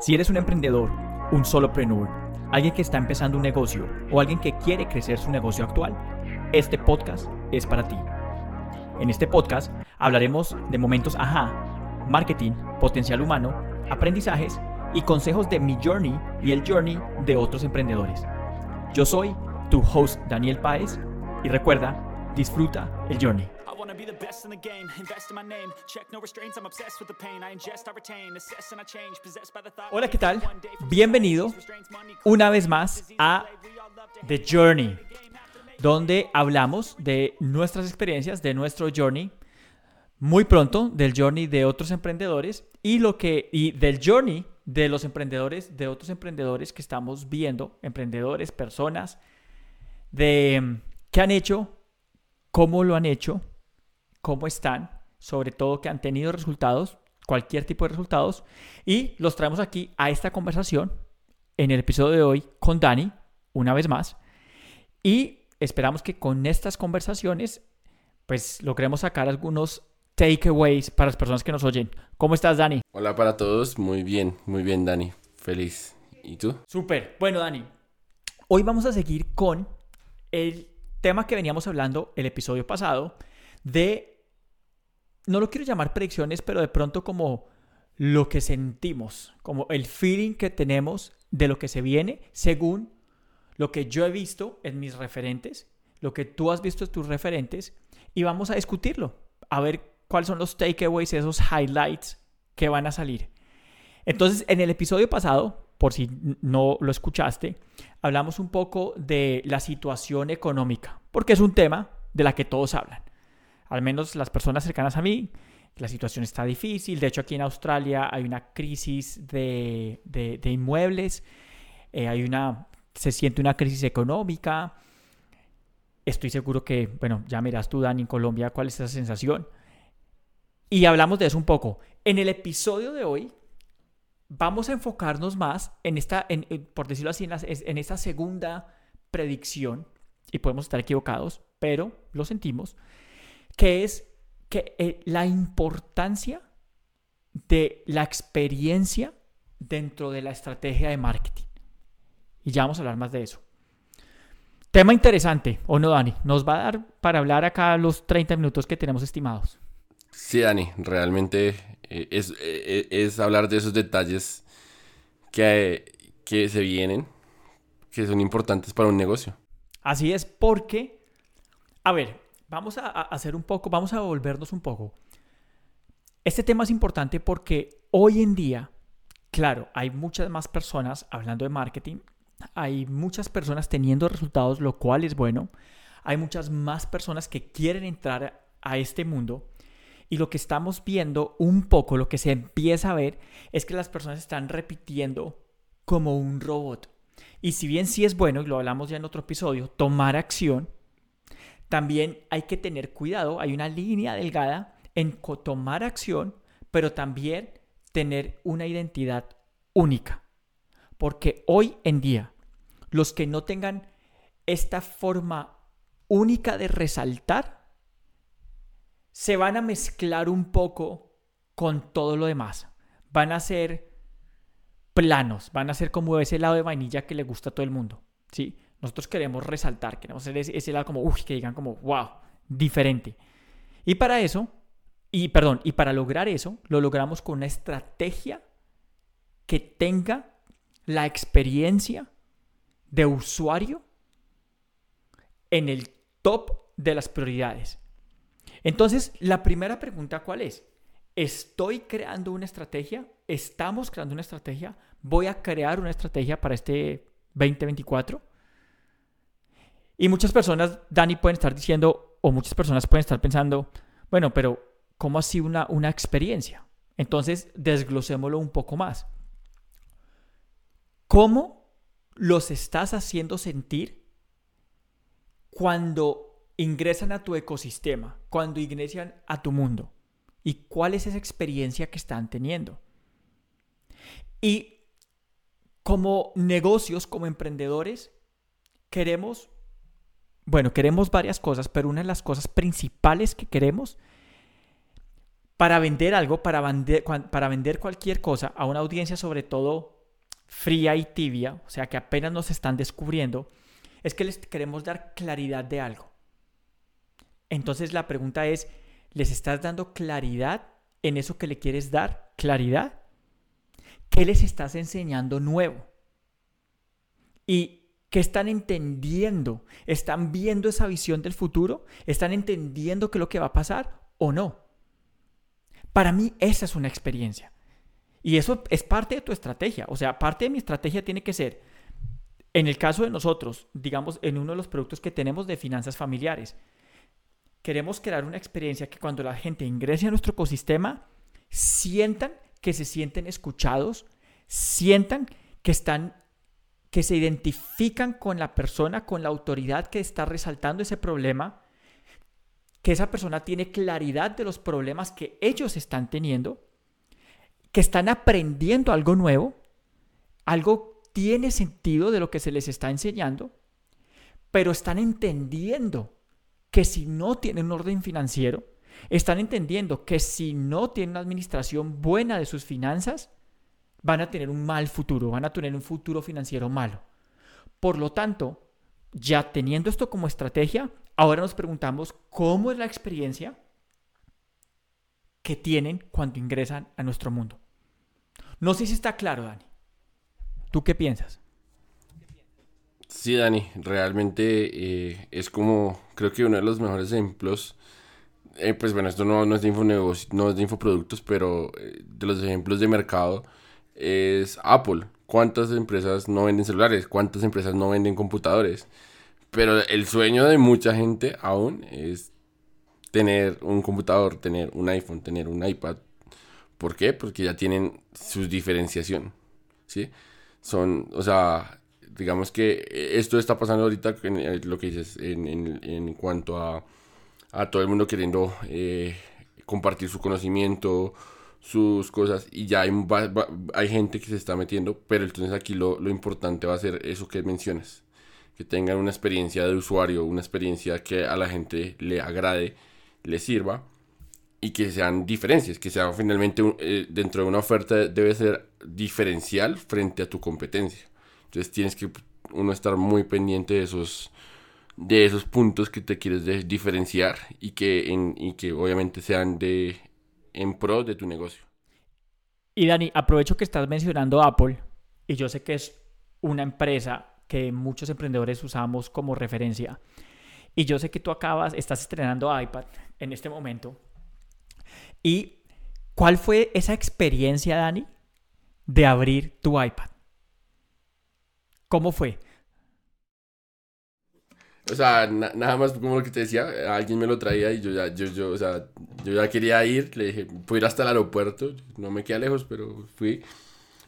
Si eres un emprendedor, un solopreneur, alguien que está empezando un negocio o alguien que quiere crecer su negocio actual, este podcast es para ti. En este podcast hablaremos de momentos ajá, marketing, potencial humano, aprendizajes y consejos de mi journey y el journey de otros emprendedores. Yo soy tu host Daniel Páez y recuerda, disfruta el journey. Hola, ¿qué tal? Bienvenido una vez más a The Journey, donde hablamos de nuestras experiencias, de nuestro journey, muy pronto del journey de otros emprendedores y lo que y del journey de los emprendedores, de otros emprendedores que estamos viendo, emprendedores, personas de qué han hecho, cómo lo han hecho cómo están, sobre todo que han tenido resultados, cualquier tipo de resultados, y los traemos aquí a esta conversación en el episodio de hoy con Dani, una vez más, y esperamos que con estas conversaciones, pues logremos sacar algunos takeaways para las personas que nos oyen. ¿Cómo estás, Dani? Hola para todos, muy bien, muy bien, Dani, feliz. ¿Y tú? Súper. Bueno, Dani, hoy vamos a seguir con el tema que veníamos hablando el episodio pasado de no lo quiero llamar predicciones, pero de pronto como lo que sentimos, como el feeling que tenemos de lo que se viene según lo que yo he visto en mis referentes, lo que tú has visto en tus referentes, y vamos a discutirlo, a ver cuáles son los takeaways, esos highlights que van a salir. Entonces, en el episodio pasado, por si no lo escuchaste, hablamos un poco de la situación económica, porque es un tema de la que todos hablan al menos las personas cercanas a mí, la situación está difícil. De hecho, aquí en Australia hay una crisis de, inmuebles, eh, hay una, se siente una crisis económica. Estoy seguro que, bueno, ya miras tú, Dan, en Colombia, cuál es esa sensación. Y hablamos de eso un poco. En el episodio de hoy vamos a enfocarnos más en esta, por decirlo así, en, en esta segunda predicción, y podemos estar equivocados, pero lo sentimos, que es que eh, la importancia de la experiencia dentro de la estrategia de marketing. Y ya vamos a hablar más de eso. Tema interesante, ¿o no, Dani? Nos va a dar para hablar acá los 30 minutos que tenemos estimados. Sí, Dani, realmente eh, es, eh, es, hablar de esos detalles que, que se vienen, que son importantes para un negocio. Así es, porque, a ver, vamos a, hacer un poco, vamos a volvernos un poco. Este tema es importante porque hoy en día, claro, hay muchas más personas hablando de marketing, hay muchas personas teniendo resultados, lo cual es bueno. Hay muchas más personas que quieren entrar a este mundo. Y lo que estamos viendo un poco, lo que se empieza a ver, es que las personas están repitiendo como un robot. Y si bien sí es bueno, y lo hablamos ya en otro episodio, tomar acción, también hay que tener cuidado, hay una línea delgada en tomar acción, pero también tener una identidad única. Porque hoy en día, los que no tengan esta forma única de resaltar, se van a mezclar un poco con todo lo demás. Van a ser planos, van a ser como ese lado de vainilla que le gusta a todo el mundo. ¿sí? Nosotros queremos resaltar, queremos hacer ese, lado como, uy, que digan como, wow, diferente. Y para eso, y perdón, y para lograr eso, lo logramos con una estrategia que tenga la experiencia de usuario en el top de las prioridades. Entonces, la primera pregunta, ¿cuál es? ¿Estoy creando una estrategia? ¿Estamos creando una estrategia? ¿Voy a crear una estrategia para este 2024? Y muchas personas, Dani, pueden estar diciendo, o muchas personas pueden estar pensando, bueno, pero ¿cómo así una, una experiencia? Entonces, desglosémoslo un poco más. ¿Cómo los estás haciendo sentir cuando ingresan a tu ecosistema, cuando ingresan a tu mundo? ¿Y cuál es esa experiencia que están teniendo? Y como negocios, como emprendedores, queremos bueno, queremos varias cosas, pero una de las cosas principales que queremos, para vender algo, para vender, para vender cualquier cosa a una audiencia sobre todo fría y tibia, o sea que apenas nos están descubriendo, es que les queremos dar claridad de algo. Entonces la pregunta es, ¿les estás dando claridad en eso que le quieres dar? ¿Claridad? ¿Qué les estás enseñando nuevo? ¿Y qué están entendiendo? ¿Están viendo esa visión del futuro? ¿Están entendiendo qué es lo que va a pasar o no? Para mí esa es una experiencia. Y eso es parte de tu estrategia. O sea, parte de mi estrategia tiene que ser, en el caso de nosotros, digamos, en uno de los productos que tenemos de finanzas familiares, queremos crear una experiencia que cuando la gente ingrese a nuestro ecosistema, sientan que se sienten escuchados, sientan que están que se identifican con la persona, con la autoridad que está resaltando ese problema, que esa persona tiene claridad de los problemas que ellos están teniendo, que están aprendiendo algo nuevo, algo tiene sentido de lo que se les está enseñando, pero están entendiendo que si no tienen un orden financiero, están entendiendo que si no tienen una administración buena de sus finanzas, van a tener un mal futuro, van a tener un futuro financiero malo. Por lo tanto, ya teniendo esto como estrategia, ahora nos preguntamos cómo es la experiencia que tienen cuando ingresan a nuestro mundo. No sé si está claro, Dani. ¿Tú qué piensas? Sí, Dani, realmente eh, es como, creo que uno de los mejores ejemplos, eh, pues bueno, esto no, es de no es infoproductos, pero eh, de los ejemplos de mercado es Apple. ¿Cuántas empresas no venden celulares? ¿Cuántas empresas no venden computadores? Pero el sueño de mucha gente aún es tener un computador, tener un iPhone, tener un iPad. ¿Por qué? Porque ya tienen su diferenciación. ¿Sí? Son, o sea, digamos que esto está pasando ahorita, en, lo que dices, en, cuanto a, a, todo el mundo queriendo eh, compartir su conocimiento, sus cosas, y ya hay, hay gente que se está metiendo, pero entonces aquí lo, lo importante va a ser eso que mencionas, que tengan una experiencia de usuario, una experiencia que a la gente le agrade, le sirva y que sean diferencias, que sea finalmente eh, dentro de una oferta debe ser diferencial frente a tu competencia. Entonces tienes que uno estar muy pendiente de esos de esos puntos que te quieres diferenciar y que en, y que obviamente sean de en pro de tu negocio. Y Dani, aprovecho que estás mencionando Apple y yo sé que es una empresa que muchos emprendedores usamos como referencia. Y yo sé que tú acabas, estás estrenando iPad en este momento ¿Y cuál fue esa experiencia, Dani, de abrir tu iPad? ¿Cómo fue? O sea, nada más como lo que te decía, alguien me lo traía y yo ya, yo, yo, o sea, yo ya quería ir, le dije, puedo ir hasta el aeropuerto, no me queda lejos, pero fui.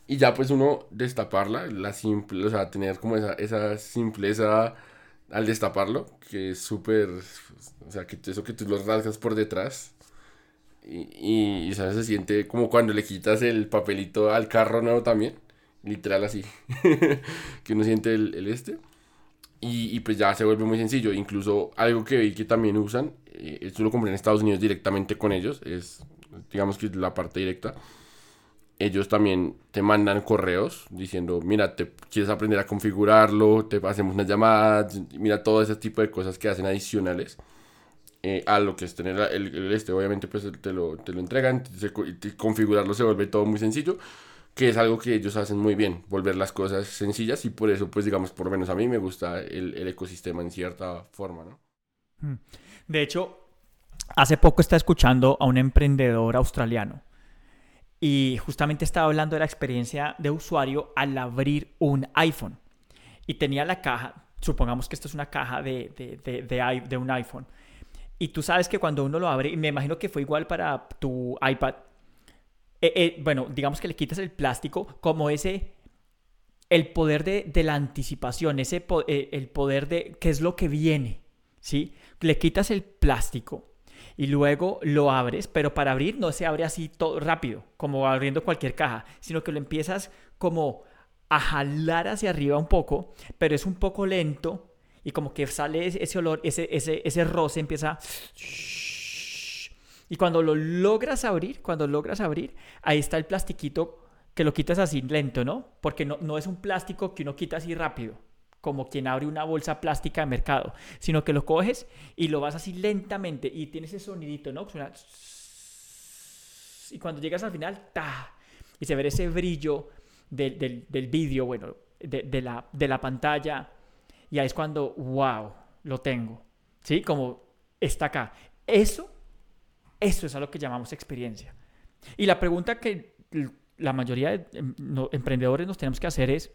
Y ya pues uno destaparla, la simple, o sea, tener como esa, esa simpleza al destaparlo, que es súper, o sea, que eso que tú lo rasgas por detrás, y, y, ¿sabes? Se siente como cuando le quitas el papelito al carro nuevo también. Literal así. que uno siente el, el este. Y, y, pues ya se vuelve muy sencillo. Incluso algo que vi que también usan, eh, esto lo compré en Estados Unidos directamente con ellos, es digamos que la parte directa. Ellos también te mandan correos diciendo, mira, te quieres aprender a configurarlo, te hacemos unas llamadas, mira todo ese tipo de cosas que hacen adicionales eh, a lo que es tener el, este, obviamente pues te lo, te lo entregan, configurarlo se vuelve todo muy sencillo, que es algo que ellos hacen muy bien, volver las cosas sencillas y por eso pues digamos por lo menos a mí me gusta el, el ecosistema en cierta forma, ¿no? Mm. De hecho, hace poco estaba escuchando a un emprendedor australiano y justamente estaba hablando de la experiencia de usuario al abrir un iPhone y tenía la caja, supongamos que esto es una caja de, de, de, de, de un iPhone y tú sabes que cuando uno lo abre, y me imagino que fue igual para tu iPad, eh, eh, bueno, digamos que le quitas el plástico como ese, el poder de, la anticipación, ese eh, el poder de qué es lo que viene, ¿sí? Le quitas el plástico y luego lo abres, pero para abrir no se abre así todo rápido, como abriendo cualquier caja, sino que lo empiezas como a jalar hacia arriba un poco, pero es un poco lento y como que sale ese olor, ese, ese, ese roce empieza... Y cuando lo logras abrir, cuando logras abrir, ahí está el plastiquito que lo quitas así lento, ¿no? Porque no, no es un plástico que uno quita así rápido, como quien abre una bolsa plástica de mercado, sino que lo coges y lo vas así lentamente y tiene ese sonidito, ¿no? Y cuando llegas al final, ¡ta! Y se ve ese brillo del, del, del vídeo, bueno, de, de, la, de la pantalla. Y ahí es cuando, wow, lo tengo. ¿Sí? Como está acá. Eso, eso es a lo que llamamos experiencia. Y la pregunta que la mayoría de em, emprendedores nos tenemos que hacer es,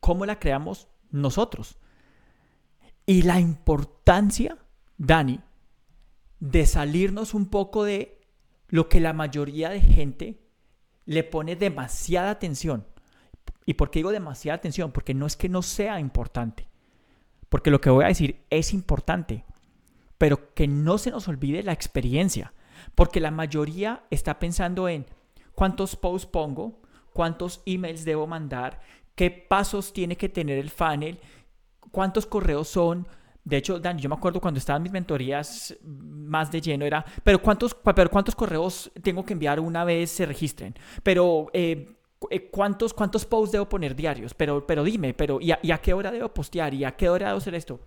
¿cómo la creamos nosotros? Y la importancia, Dani, de salirnos un poco de lo que la mayoría de gente le pone demasiada atención. ¿Y por qué digo demasiada atención? Porque no es que no sea importante. Porque lo que voy a decir es importante. Pero que no se nos olvide la experiencia. Porque la mayoría está pensando en cuántos posts pongo, cuántos emails debo mandar, qué pasos tiene que tener el funnel, cuántos correos son. De hecho, Dani, yo me acuerdo cuando estaban mis mentorías más de lleno, era, pero ¿cuántos, pero cuántos correos tengo que enviar una vez se registren? Pero, eh, eh, ¿cuántos, ¿cuántos posts debo poner diarios? Pero, pero dime, pero ¿y a, ¿y a qué hora debo postear? ¿Y a qué hora debo hacer esto?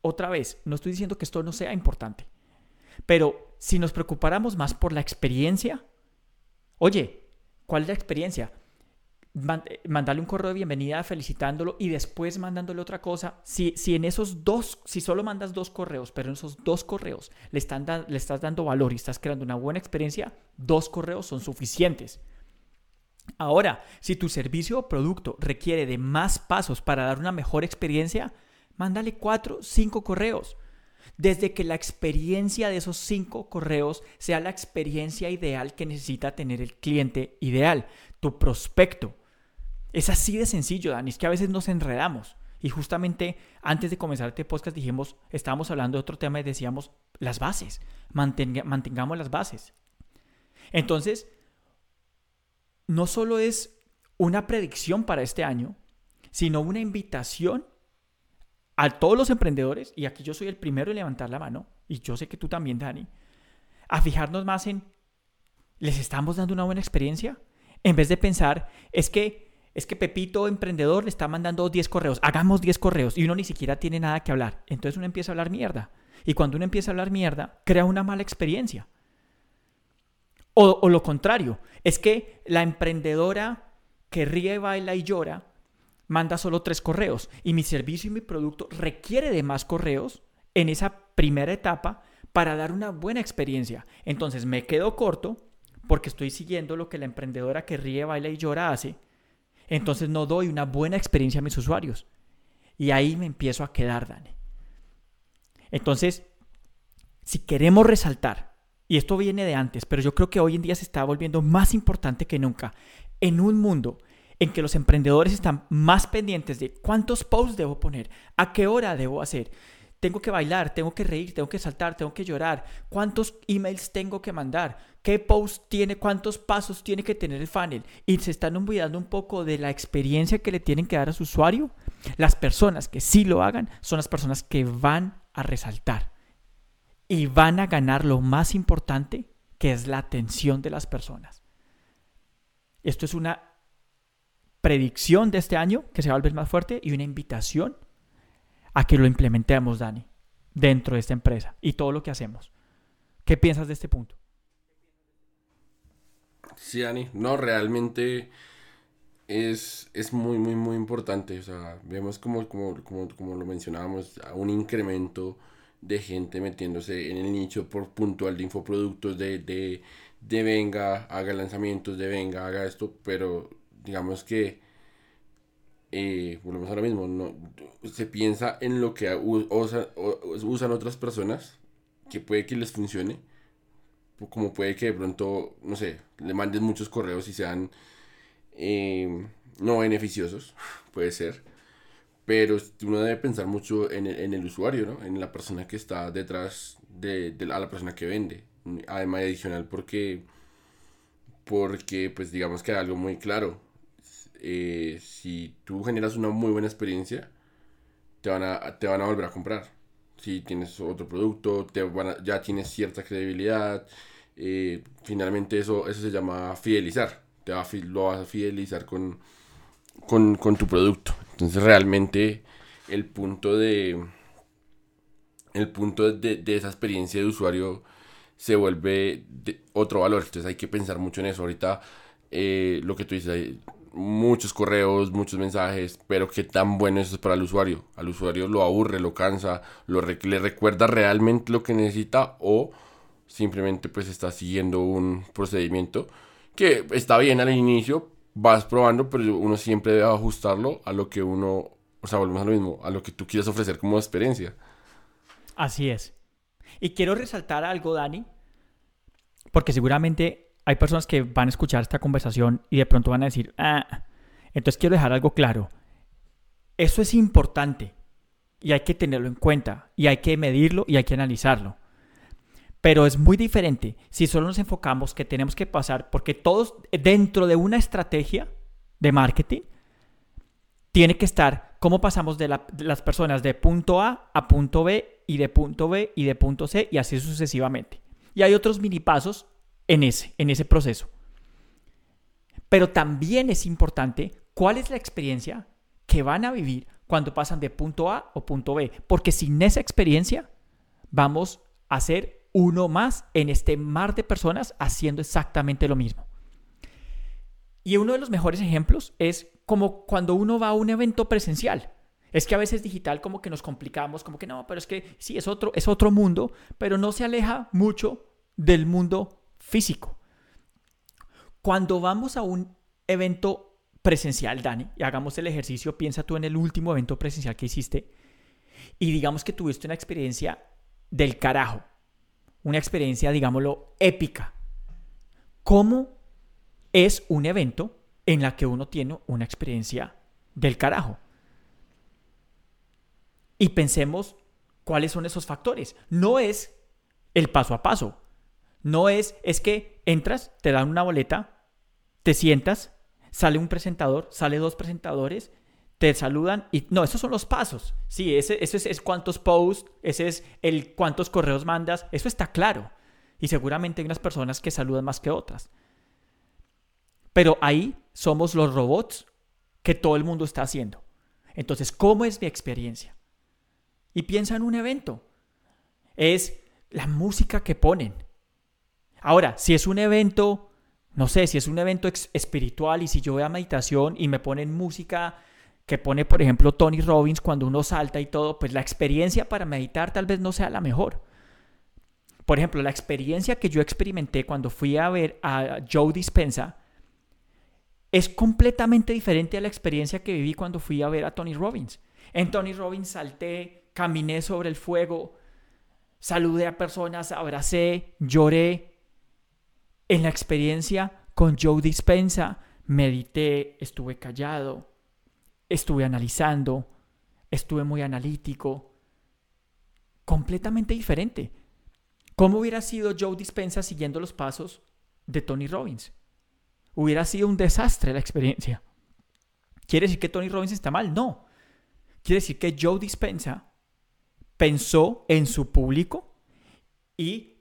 Otra vez, no estoy diciendo que esto no sea importante, pero si nos preocupáramos más por la experiencia, Oye, ¿cuál es la experiencia? Eh, mandarle un correo de bienvenida felicitándolo y después mandándole otra cosa. Si, si en esos dos, si solo mandas dos correos, pero en esos dos correos le, están le estás dando valor y estás creando una buena experiencia, dos correos son suficientes. Ahora, si tu servicio o producto requiere de más pasos para dar una mejor experiencia, mándale cuatro, cinco correos desde que la experiencia de esos cinco correos sea la experiencia ideal que necesita tener el cliente ideal, tu prospecto. Es así de sencillo, Dani, es que a veces nos enredamos. Y justamente antes de comenzar este podcast dijimos, estábamos hablando de otro tema y decíamos las bases, mantengamos las bases. Entonces, no solo es una predicción para este año, sino una invitación a todos los emprendedores, y aquí yo soy el primero en levantar la mano, y yo sé que tú también, Dani, a fijarnos más en, ¿les estamos dando una buena experiencia? En vez de pensar, es que, es que Pepito, emprendedor, le está mandando 10 correos, hagamos 10 correos, y uno ni siquiera tiene nada que hablar. Entonces uno empieza a hablar mierda. Y cuando uno empieza a hablar mierda, crea una mala experiencia. O, o lo contrario, es que la emprendedora que ríe, baila y llora manda solo tres correos y mi servicio y mi producto requiere de más correos en esa primera etapa para dar una buena experiencia. Entonces me quedo corto porque estoy siguiendo lo que la emprendedora que ríe, baila y llora hace. Entonces no doy una buena experiencia a mis usuarios. Y ahí me empiezo a quedar, Dani. Entonces, si queremos resaltar, y esto viene de antes, pero yo creo que hoy en día se está volviendo más importante que nunca, en un mundo en que los emprendedores están más pendientes de cuántos posts debo poner, a qué hora debo hacer. Tengo que bailar, tengo que reír, tengo que saltar, tengo que llorar. ¿Cuántos emails tengo que mandar? ¿Qué post tiene? ¿Cuántos pasos tiene que tener el funnel? Y se están olvidando un poco de la experiencia que le tienen que dar a su usuario. Las personas que sí lo hagan son las personas que van a resaltar y van a ganar lo más importante, que es la atención de las personas. Esto es una predicción de este año que se va a volver más fuerte y una invitación a que lo implementemos, Dani, dentro de esta empresa y todo lo que hacemos. ¿Qué piensas de este punto? Sí, Dani, no, realmente es, es muy, muy, muy importante. O sea, vemos como, como, como, como lo mencionábamos, un incremento de gente metiéndose en el nicho por puntual de infoproductos, de, de, de venga, haga lanzamientos, de venga, haga esto, pero digamos que eh, volvemos a mismo, no, se piensa en lo que usan otras personas, que puede que les funcione, como puede que de pronto, no sé, le manden muchos correos y sean eh, no beneficiosos, puede ser, pero uno debe pensar mucho en el, en el usuario, ¿no? en la persona que está detrás de, de, a la persona que vende, además adicional porque, porque pues digamos que hay algo muy claro, eh, si tú generas una muy buena experiencia, te van a, te van a volver a comprar. si tienes otro producto, te ya tienes cierta credibilidad. Eh, finalmente eso, eso se llama fidelizar. Te va, lo vas a fidelizar con, con, con tu producto. Entonces realmente el punto de el punto de, de, esa experiencia de usuario se vuelve otro valor. Entonces hay que pensar mucho en eso. Ahorita eh, lo que tú dices, muchos correos, muchos mensajes, pero qué tan bueno eso es para el usuario. Al usuario lo aburre, lo cansa, lo le recuerda realmente lo que necesita o simplemente pues está siguiendo un procedimiento que está bien al inicio, vas probando, pero uno siempre debe ajustarlo a lo que uno, o sea, volvemos a lo mismo, a lo que tú quieres ofrecer como experiencia. Así es. Y quiero resaltar algo, Dani, porque seguramente hay personas que van a escuchar esta conversación y de pronto van a decir, ah, entonces quiero dejar algo claro. Eso es importante y hay que tenerlo en cuenta y hay que medirlo y hay que analizarlo. Pero es muy diferente si solo nos enfocamos que tenemos que pasar, porque todos dentro de una estrategia de marketing, tiene que estar cómo pasamos de, las personas de punto A a punto B y de punto B y de punto C y así sucesivamente. Y hay otros mini pasos en ese, en ese proceso. Pero también es importante cuál es la experiencia que van a vivir cuando pasan de punto A o punto B, porque sin esa experiencia vamos a ser uno más en este mar de personas haciendo exactamente lo mismo. Y uno de los mejores ejemplos es como cuando uno va a un evento presencial. Es que a veces digital como que nos complicamos, como que no, pero es que sí, es otro, es otro mundo, pero no se aleja mucho del mundo físico. Cuando vamos a un evento presencial, Dani, y hagamos el ejercicio, piensa tú en el último evento presencial que hiciste y digamos que tuviste una experiencia del carajo, una experiencia, digámoslo, épica. ¿Cómo es un evento en la que uno tiene una experiencia del carajo. Y pensemos cuáles son esos factores. No es el paso a paso. No es, es que entras, te dan una boleta, te sientas, sale un presentador, sale dos presentadores, te saludan y no, esos son los pasos. Sí, ese, eso es, es cuántos posts, ese es el cuántos correos mandas, eso está claro. Y seguramente hay unas personas que saludan más que otras. Pero ahí somos los robots que todo el mundo está haciendo. Entonces, ¿cómo es mi experiencia? Y piensa en un evento. Es la música que ponen. Ahora, si es un evento, no sé, si es un evento espiritual y si yo voy a meditación y me ponen música que pone, por ejemplo, Tony Robbins cuando uno salta y todo, pues la experiencia para meditar tal vez no sea la mejor. Por ejemplo, la experiencia que yo experimenté cuando fui a ver a Joe Dispensa es completamente diferente a la experiencia que viví cuando fui a ver a Tony Robbins. En Tony Robbins salté, caminé sobre el fuego, saludé a personas, abracé, lloré. En la experiencia con Joe Dispensa, medité, estuve callado, estuve analizando, estuve muy analítico. Completamente diferente. ¿Cómo hubiera sido Joe Dispensa siguiendo los pasos de Tony Robbins? hubiera sido un desastre la experiencia. ¿Quiere decir que Tony Robbins está mal? No. Quiere decir que Joe Dispensa pensó en su público y,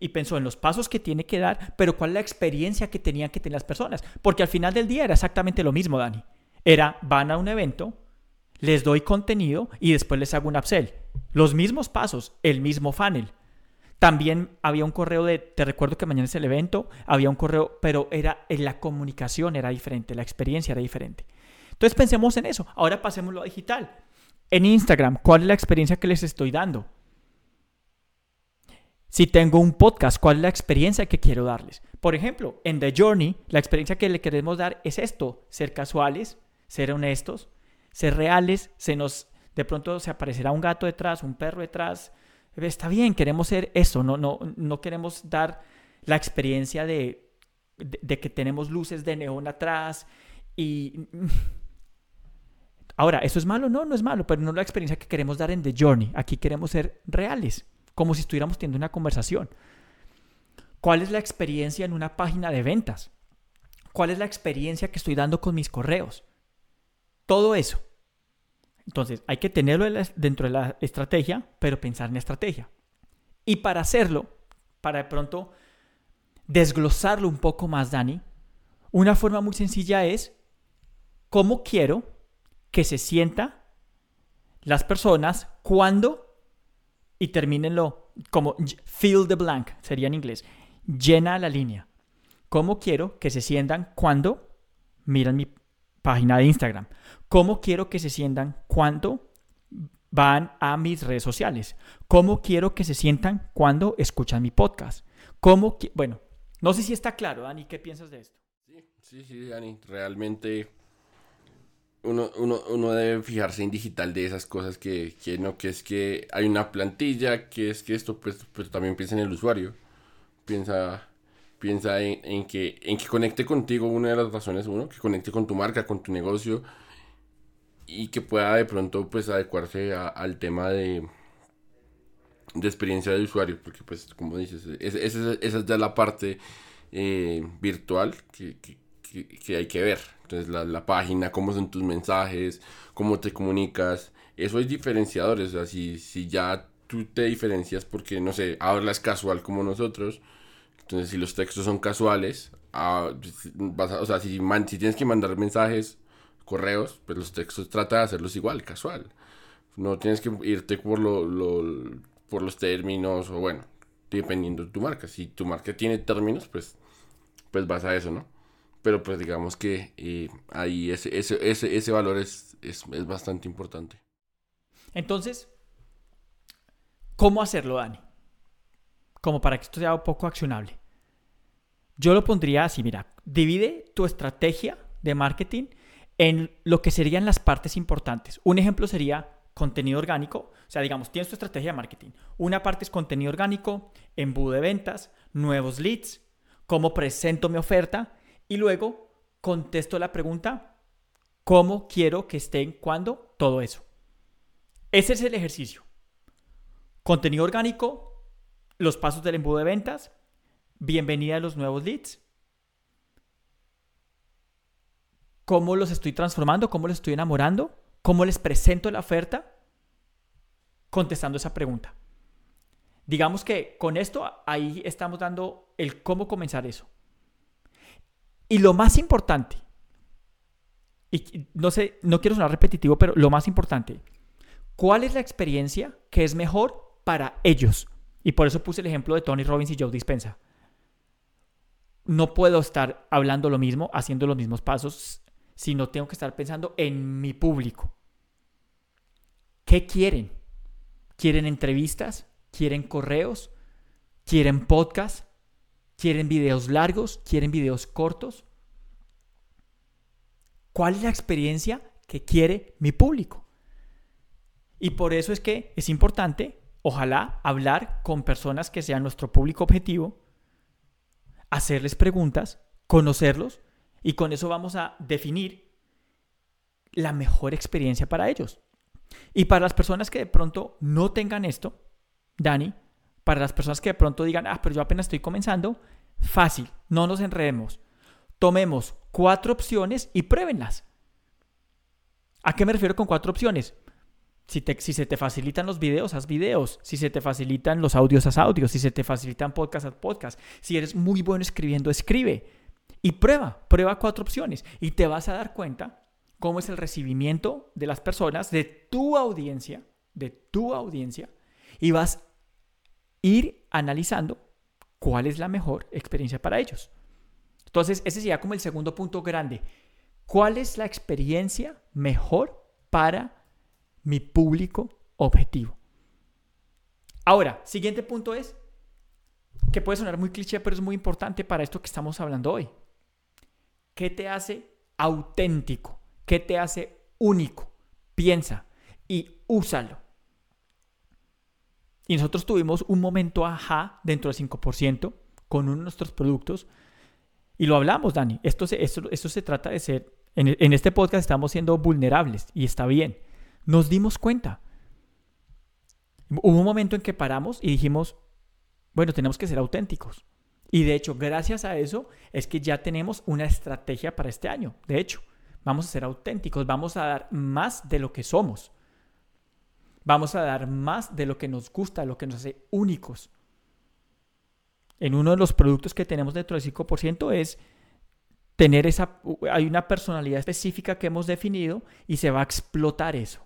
y pensó en los pasos que tiene que dar, pero cuál es la experiencia que tenían que tener las personas. Porque al final del día era exactamente lo mismo, Dani. Era, van a un evento, les doy contenido y después les hago un upsell. Los mismos pasos, el mismo funnel. También había un correo de, te recuerdo que mañana es el evento, había un correo, pero era en la comunicación era diferente, la experiencia era diferente. Entonces pensemos en eso. Ahora pasemos a digital. En Instagram, ¿cuál es la experiencia que les estoy dando? Si tengo un podcast, ¿cuál es la experiencia que quiero darles? Por ejemplo, en The Journey, la experiencia que le queremos dar es esto, ser casuales, ser honestos, ser reales, se nos de pronto se aparecerá un gato detrás, un perro detrás, Está bien, queremos ser eso, no, no, no queremos dar la experiencia de, de, que tenemos luces de neón atrás y... Ahora, ¿eso es malo? No, no es malo, pero no es la experiencia que queremos dar en The Journey. Aquí queremos ser reales, como si estuviéramos teniendo una conversación. ¿Cuál es la experiencia en una página de ventas? ¿Cuál es la experiencia que estoy dando con mis correos? Todo eso. Entonces, hay que tenerlo dentro de la estrategia, pero pensar en estrategia. Y para hacerlo, para de pronto desglosarlo un poco más, Dani, una forma muy sencilla es cómo quiero que se sienta las personas cuando, y termínenlo como fill the blank, sería en inglés, llena la línea. ¿Cómo quiero que se sientan cuando miran mi página de Instagram? ¿Cómo quiero que se sientan cuando van a mis redes sociales? ¿Cómo quiero que se sientan cuando escuchan mi podcast? ¿Cómo bueno, no sé si está claro, Dani, ¿qué piensas de esto? Sí, sí, sí, Dani, realmente uno, uno, debe fijarse en digital de esas cosas que, que, no, que es que hay una plantilla, que es que esto, pues, pues también piensa en el usuario. Piensa, piensa en, que, en que conecte contigo, una de las razones, uno, que conecte con tu marca, con tu negocio y que pueda de pronto pues adecuarse al tema de, de experiencia de usuario, porque pues como dices, esa es ya la parte eh, virtual que, hay que ver. Entonces la, página, cómo son tus mensajes, cómo te comunicas, eso es diferenciadores. O sea, si, ya tú te diferencias porque, no sé, hablas casual como nosotros, entonces si los textos son casuales, ah, vas o sea, si, si tienes que mandar mensajes, correos, pues los textos trata de hacerlos igual, casual. No tienes que irte por lo por los términos o bueno, dependiendo de tu marca. Si tu marca tiene términos, pues, pues vas a eso, ¿no? Pero pues digamos que eh, ahí ese, ese, ese, ese valor es, es, es bastante importante. Entonces, ¿cómo hacerlo, Dani? Como para que esto sea un poco accionable. Yo lo pondría así, mira, divide tu estrategia de marketing en lo que serían las partes importantes. Un ejemplo sería contenido orgánico. O sea, digamos, tienes tu estrategia de marketing. Una parte es contenido orgánico, embudo de ventas, nuevos leads, cómo presento mi oferta y luego contesto la pregunta, ¿cómo quiero que estén cuando? Todo eso. Ese es el ejercicio. Contenido orgánico, los pasos del embudo de ventas, bienvenida a los nuevos leads, cómo los estoy transformando, cómo los estoy enamorando ¿Cómo les presento la oferta? Contestando esa pregunta. Digamos que con esto ahí estamos dando el cómo comenzar eso. Y lo más importante, y no sé, no quiero sonar repetitivo, pero lo más importante, ¿cuál es la experiencia que es mejor para ellos? Y por eso puse el ejemplo de Tony Robbins y Joe Dispensa. No puedo estar hablando lo mismo, haciendo los mismos pasos si no tengo que estar pensando en mi público. ¿Qué quieren? ¿Quieren entrevistas? ¿Quieren correos? ¿Quieren podcast? ¿Quieren videos largos? ¿Quieren videos cortos? ¿Cuál es la experiencia que quiere mi público? Y por eso es que es importante, ojalá, hablar con personas que sean nuestro público objetivo, hacerles preguntas, conocerlos y con eso vamos a definir la mejor experiencia para ellos. Y para las personas que de pronto no tengan esto, Dani, para las personas que de pronto digan, ah, pero yo apenas estoy comenzando, fácil, no nos enredemos. Tomemos cuatro opciones y pruébenlas. ¿A qué me refiero con cuatro opciones? Si, se te facilitan los videos, haz videos. Si se te facilitan los audios, haz audios. Si se te facilitan podcasts, haz podcast. Si eres muy bueno escribiendo, escribe. Y prueba, prueba cuatro opciones y te vas a dar cuenta cómo es el recibimiento de las personas, de tu audiencia, de tu audiencia, y vas ir analizando cuál es la mejor experiencia para ellos. Entonces, ese sería como el segundo punto grande. ¿Cuál es la experiencia mejor para mi público objetivo? Ahora, siguiente punto es, que puede sonar muy cliché, pero es muy importante para esto que estamos hablando hoy. ¿Qué te hace auténtico? ¿Qué te hace único? Piensa y úsalo. Y nosotros tuvimos un momento ajá dentro del 5% con uno de nuestros productos. Y lo hablamos, Dani. Esto se, esto, se trata de ser, en este podcast estamos siendo vulnerables y está bien. Nos dimos cuenta. Hubo un momento en que paramos y dijimos, bueno, tenemos que ser auténticos. Y de hecho, gracias a eso es que ya tenemos una estrategia para este año. De hecho, vamos a ser auténticos, vamos a dar más de lo que somos. Vamos a dar más de lo que nos gusta, lo que nos hace únicos. En uno de los productos que tenemos dentro del 5% es tener esa, hay una personalidad específica que hemos definido y se va a explotar eso.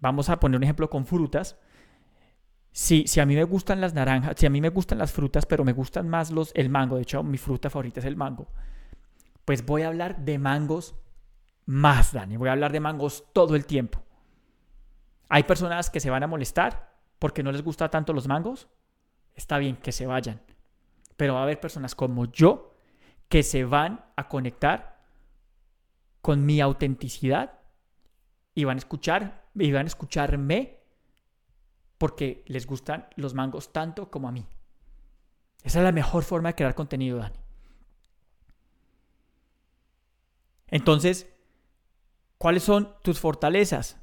Vamos a poner un ejemplo con frutas. Si, si a mí me gustan las naranjas, si a mí me gustan las frutas, pero me gustan más los, el mango, de hecho mi fruta favorita es el mango, pues voy a hablar de mangos más, Dani. Voy a hablar de mangos todo el tiempo. Hay personas que se van a molestar porque no les gusta tanto los mangos. Está bien que se vayan. Pero va a haber personas como yo que se van a conectar con mi autenticidad y van a escuchar y van a escucharme porque les gustan los mangos tanto como a mí. Esa es la mejor forma de crear contenido, Dani. Entonces, ¿cuáles son tus fortalezas?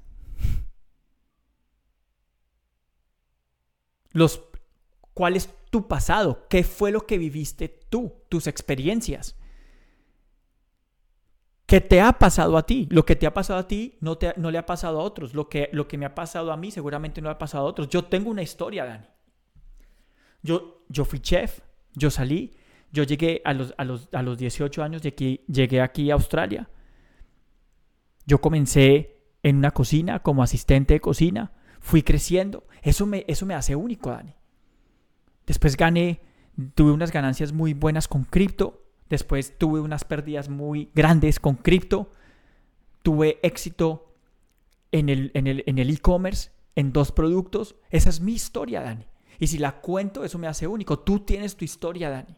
Los, ¿Cuál es tu pasado? ¿Qué fue lo que viviste tú? Tus experiencias. ¿Qué te ha pasado a ti? Lo que te ha pasado a ti no, te, no le ha pasado a otros. Lo que, lo que me ha pasado a mí seguramente no le ha pasado a otros. Yo tengo una historia, Dani. Yo, yo fui chef, yo salí, yo llegué a los, a los, a los 18 años, aquí, llegué aquí a Australia. Yo comencé en una cocina como asistente de cocina, fui creciendo. Eso me, eso me hace único, Dani. Después gané, tuve unas ganancias muy buenas con cripto. Después tuve unas pérdidas muy grandes con cripto. Tuve éxito en el e-commerce, en, en dos productos. Esa es mi historia, Dani. Y si la cuento, eso me hace único. Tú tienes tu historia, Dani.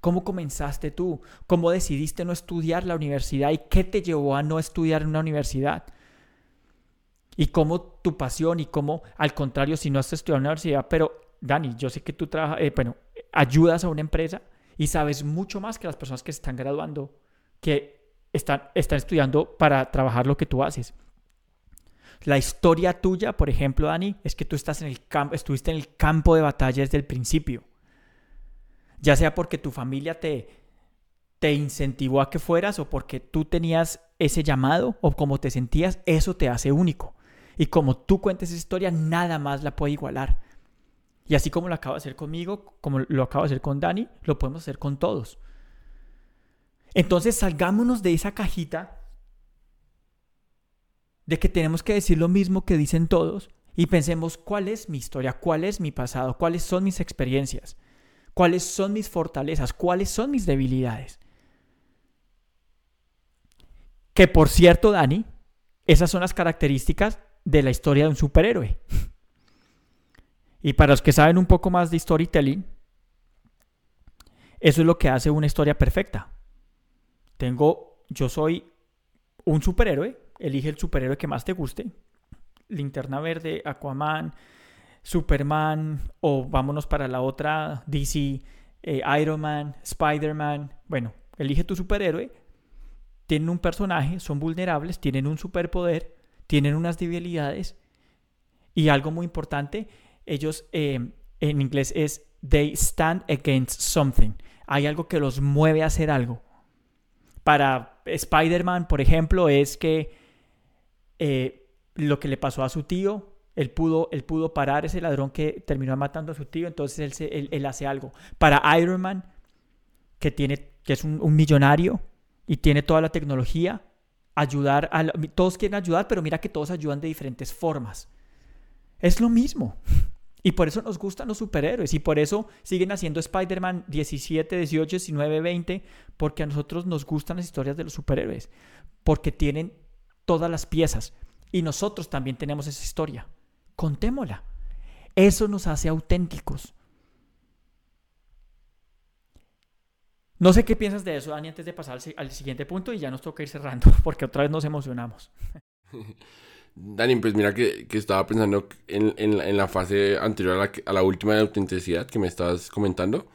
¿Cómo comenzaste tú? ¿Cómo decidiste no estudiar la universidad? ¿Y qué te llevó a no estudiar en una universidad? Y cómo tu pasión y cómo, al contrario, si no has estudiado en la universidad, pero Dani, yo sé que tú trabajas, eh, bueno, ayudas a una empresa y sabes mucho más que las personas que se están graduando, que están, están estudiando para trabajar lo que tú haces. La historia tuya, por ejemplo, Dani, es que tú estás en el campo, estuviste en el campo de batalla desde el principio. Ya sea porque tu familia te, te incentivó a que fueras o porque tú tenías ese llamado o como te sentías, eso te hace único. Y como tú cuentes esa historia, nada más la puede igualar. Y así como lo acabo de hacer conmigo, como lo acabo de hacer con Dani, lo podemos hacer con todos. Entonces salgámonos de esa cajita de que tenemos que decir lo mismo que dicen todos y pensemos cuál es mi historia, cuál es mi pasado, cuáles son mis experiencias, cuáles son mis fortalezas, cuáles son mis debilidades. Que por cierto, Dani, esas son las características de la historia de un superhéroe. Y para los que saben un poco más de storytelling, eso es lo que hace una historia perfecta. Tengo, yo soy un superhéroe, elige el superhéroe que más te guste. Linterna Verde, Aquaman, Superman, o vámonos para la otra, DC, eh, Iron Man, Spider-Man. Bueno, elige tu superhéroe. Tienen un personaje, son vulnerables, tienen un superpoder, tienen unas debilidades. Y algo muy importante, ellos eh, en inglés es they stand against something. Hay algo que los mueve a hacer algo. Para Spider-Man, por ejemplo, es que eh, lo que le pasó a su tío, él pudo, él pudo parar ese ladrón que terminó matando a su tío, entonces él, él, hace algo. Para Iron Man, que, tiene, que es un, un millonario y tiene toda la tecnología, ayudar a... Todos quieren ayudar, pero mira que todos ayudan de diferentes formas. Es lo mismo. Y por eso nos gustan los superhéroes y por eso siguen haciendo Spider-Man 17, 18, 19, 20, porque a nosotros nos gustan las historias de los superhéroes, porque tienen todas las piezas y nosotros también tenemos esa historia. Contémosla. Eso nos hace auténticos. No sé qué piensas de eso, Dani, antes de pasar al siguiente punto y ya nos toca ir cerrando, porque otra vez nos emocionamos. Dani, pues mira que, estaba pensando en, la fase anterior a la, última de autenticidad que me estabas comentando.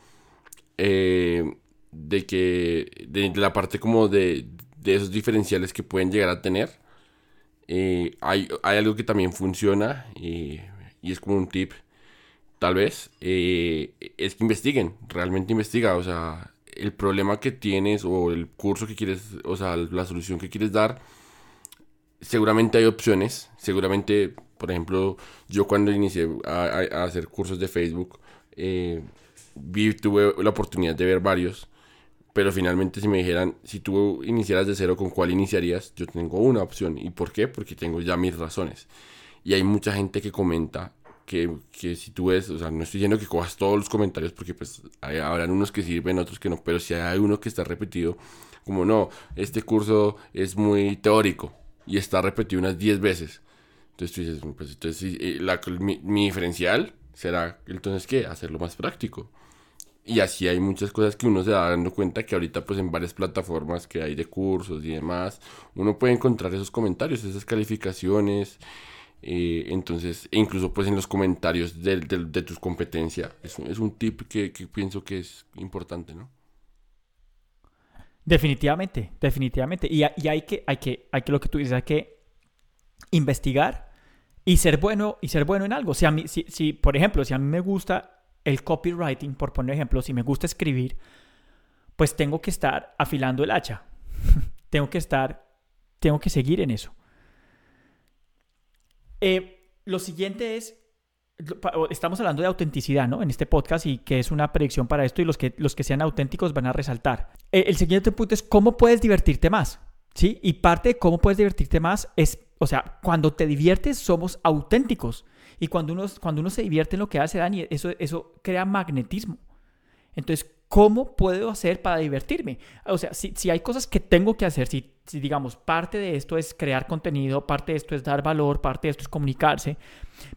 Eh, de que, de, la parte como de, esos diferenciales que pueden llegar a tener. Eh, hay, algo que también funciona y es como un tip, tal vez, eh, es que investiguen, realmente investiga, o sea, el problema que tienes o el curso que quieres, o sea, la solución que quieres dar, seguramente hay opciones. Seguramente, por ejemplo, yo cuando inicié a, hacer cursos de Facebook, eh, vi, tuve la oportunidad de ver varios. Pero finalmente si me dijeran, si tú iniciaras de cero, ¿con cuál iniciarías? Yo tengo una opción. ¿Y por qué? Porque tengo ya mis razones. Y hay mucha gente que comenta que, que, si tú ves, o sea, no estoy diciendo que cojas todos los comentarios porque pues hay, habrán unos que sirven, otros que no, pero si hay uno que está repetido, como no, este curso es muy teórico y está repetido unas 10 veces. Entonces tú dices, pues entonces eh, la, mi, mi, diferencial será entonces qué, hacerlo más práctico. Y así hay muchas cosas que uno se da dando cuenta que ahorita pues en varias plataformas que hay de cursos y demás, uno puede encontrar esos comentarios, esas calificaciones eh, entonces, e incluso pues en los comentarios de, de, tus competencias, es, es, un tip que, que, pienso que es importante, ¿no? Definitivamente, definitivamente. Y, y, hay, que, hay, que, hay que, lo que tú dices, hay que investigar y ser bueno, y ser bueno en algo. Si, a mí, si, si, por ejemplo, si a mí me gusta el copywriting, por poner ejemplo, si me gusta escribir, pues tengo que estar afilando el hacha. tengo que estar, tengo que seguir en eso. Eh, lo siguiente es, estamos hablando de autenticidad, ¿no? En este podcast y que es una predicción para esto y los que, los que sean auténticos van a resaltar. Eh, el siguiente punto es cómo puedes divertirte más, ¿sí? Y parte de cómo puedes divertirte más es, o sea, cuando te diviertes somos auténticos. Y cuando uno, cuando uno se divierte en lo que hace Dani, eso, eso crea magnetismo. Entonces, ¿cómo puedo hacer para divertirme? O sea, si, si hay cosas que tengo que hacer, si, si, digamos parte de esto es crear contenido, parte de esto es dar valor, parte de esto es comunicarse,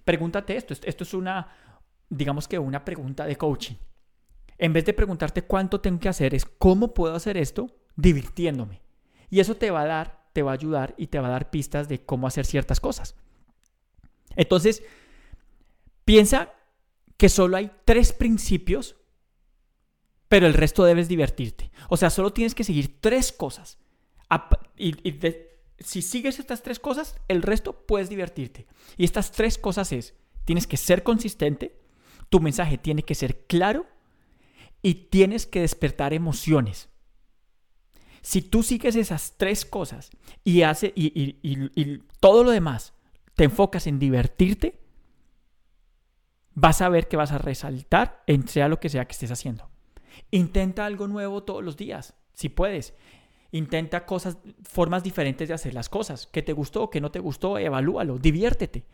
pregúntate esto. Esto es una, digamos que una pregunta de coaching. En vez de preguntarte cuánto tengo que hacer, es cómo puedo hacer esto divirtiéndome. Y eso te va a dar, te va a ayudar y te va a dar pistas de cómo hacer ciertas cosas. Entonces, piensa que solo hay tres principios pero el resto debes divertirte. O sea, solo tienes que seguir tres cosas. Y, si sigues estas tres cosas, el resto puedes divertirte. Y estas tres cosas es, tienes que ser consistente, tu mensaje tiene que ser claro y tienes que despertar emociones. Si tú sigues esas tres cosas y, hace, y, todo lo demás te enfocas en divertirte, vas a ver que vas a resaltar en sea lo que sea que estés haciendo. Intenta algo nuevo todos los días, si puedes. Intenta cosas, formas diferentes de hacer las cosas. ¿Qué te gustó? ¿Qué no te gustó? Evalúalo, diviértete.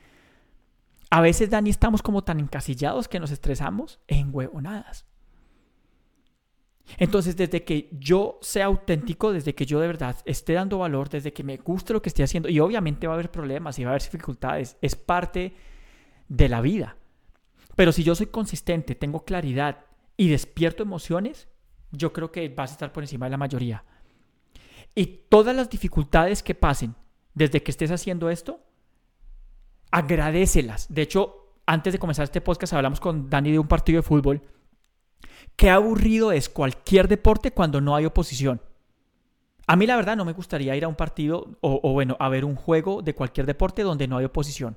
A veces, Dani, estamos como tan encasillados que nos estresamos en huevonadas. Entonces, desde que yo sea auténtico, desde que yo de verdad esté dando valor, desde que me guste lo que esté haciendo, y obviamente va a haber problemas y va a haber dificultades, es parte de la vida. Pero si yo soy consistente, tengo claridad y despierto emociones, yo creo que vas a estar por encima de la mayoría. Y todas las dificultades que pasen desde que estés haciendo esto, agradecelas. De hecho, antes de comenzar este podcast hablamos con Dani de un partido de fútbol. Qué aburrido es cualquier deporte cuando no hay oposición. A mí la verdad no me gustaría ir a un partido o, o, bueno, a ver un juego de cualquier deporte donde no hay oposición.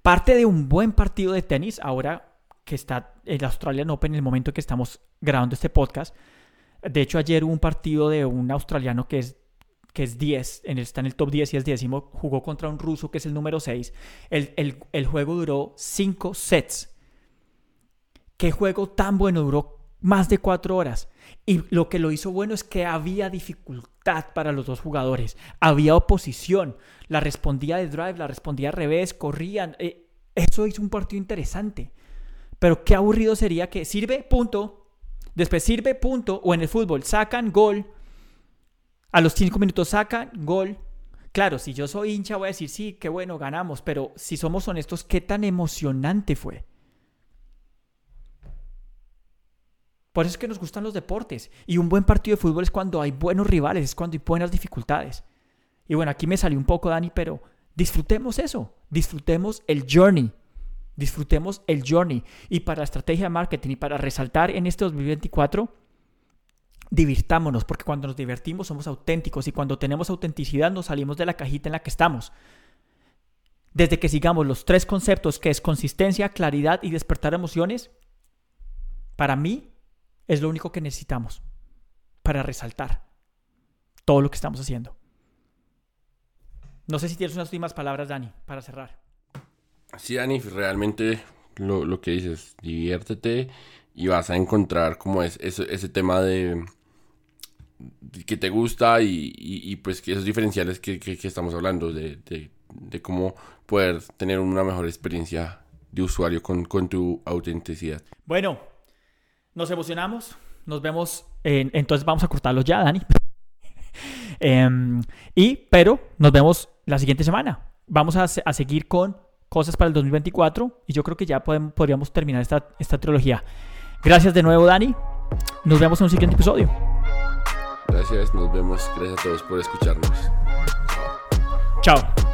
Parte de un buen partido de tenis, ahora que está el Australian Open en el momento que estamos grabando este podcast. De hecho, ayer hubo un partido de un australiano que es, que es 10, en el, está en el top 10 y es décimo, jugó contra un ruso que es el número 6. El, el juego duró 5 sets. ¿Qué juego tan bueno? Duró más de 4 horas. Y lo que lo hizo bueno es que había dificultad para los dos jugadores. Había oposición. La respondía de drive, la respondía al revés, corrían. Eh, eso hizo un partido interesante. Pero qué aburrido sería que sirve, punto. Después sirve, punto. O en el fútbol, sacan, gol. A los cinco minutos sacan, gol. Claro, si yo soy hincha voy a decir, sí, qué bueno, ganamos. Pero si somos honestos, ¿qué tan emocionante fue? Por eso es que nos gustan los deportes. Y un buen partido de fútbol es cuando hay buenos rivales, es cuando hay buenas dificultades. Y bueno, aquí me salió un poco, Dani, pero disfrutemos eso. Disfrutemos el journey. Disfrutemos el journey. Y para la estrategia de marketing y para resaltar en este 2024, divirtámonos, porque cuando nos divertimos somos auténticos y cuando tenemos autenticidad nos salimos de la cajita en la que estamos. Desde que sigamos los tres conceptos que es consistencia, claridad y despertar emociones, para mí es lo único que necesitamos. para resaltar todo lo que estamos haciendo. No sé si tienes unas últimas palabras, Dani, para cerrar. Sí, Dani, realmente lo, lo que dices, diviértete y vas a encontrar como es, ese tema de que te gusta y, y, pues que esos diferenciales que, que, estamos hablando, de, de, cómo poder tener una mejor experiencia de usuario con, con tu autenticidad. Bueno, nos emocionamos, nos vemos, en, entonces vamos a cortarlo ya, Dani. Em, y, pero nos vemos la siguiente semana. Vamos a, a, seguir con cosas para el 2024 y yo creo que ya podemos, podríamos terminar esta, esta trilogía. Gracias de nuevo, Dani. Nos vemos en un siguiente episodio. Gracias, nos vemos. Gracias a todos por escucharnos. Chao.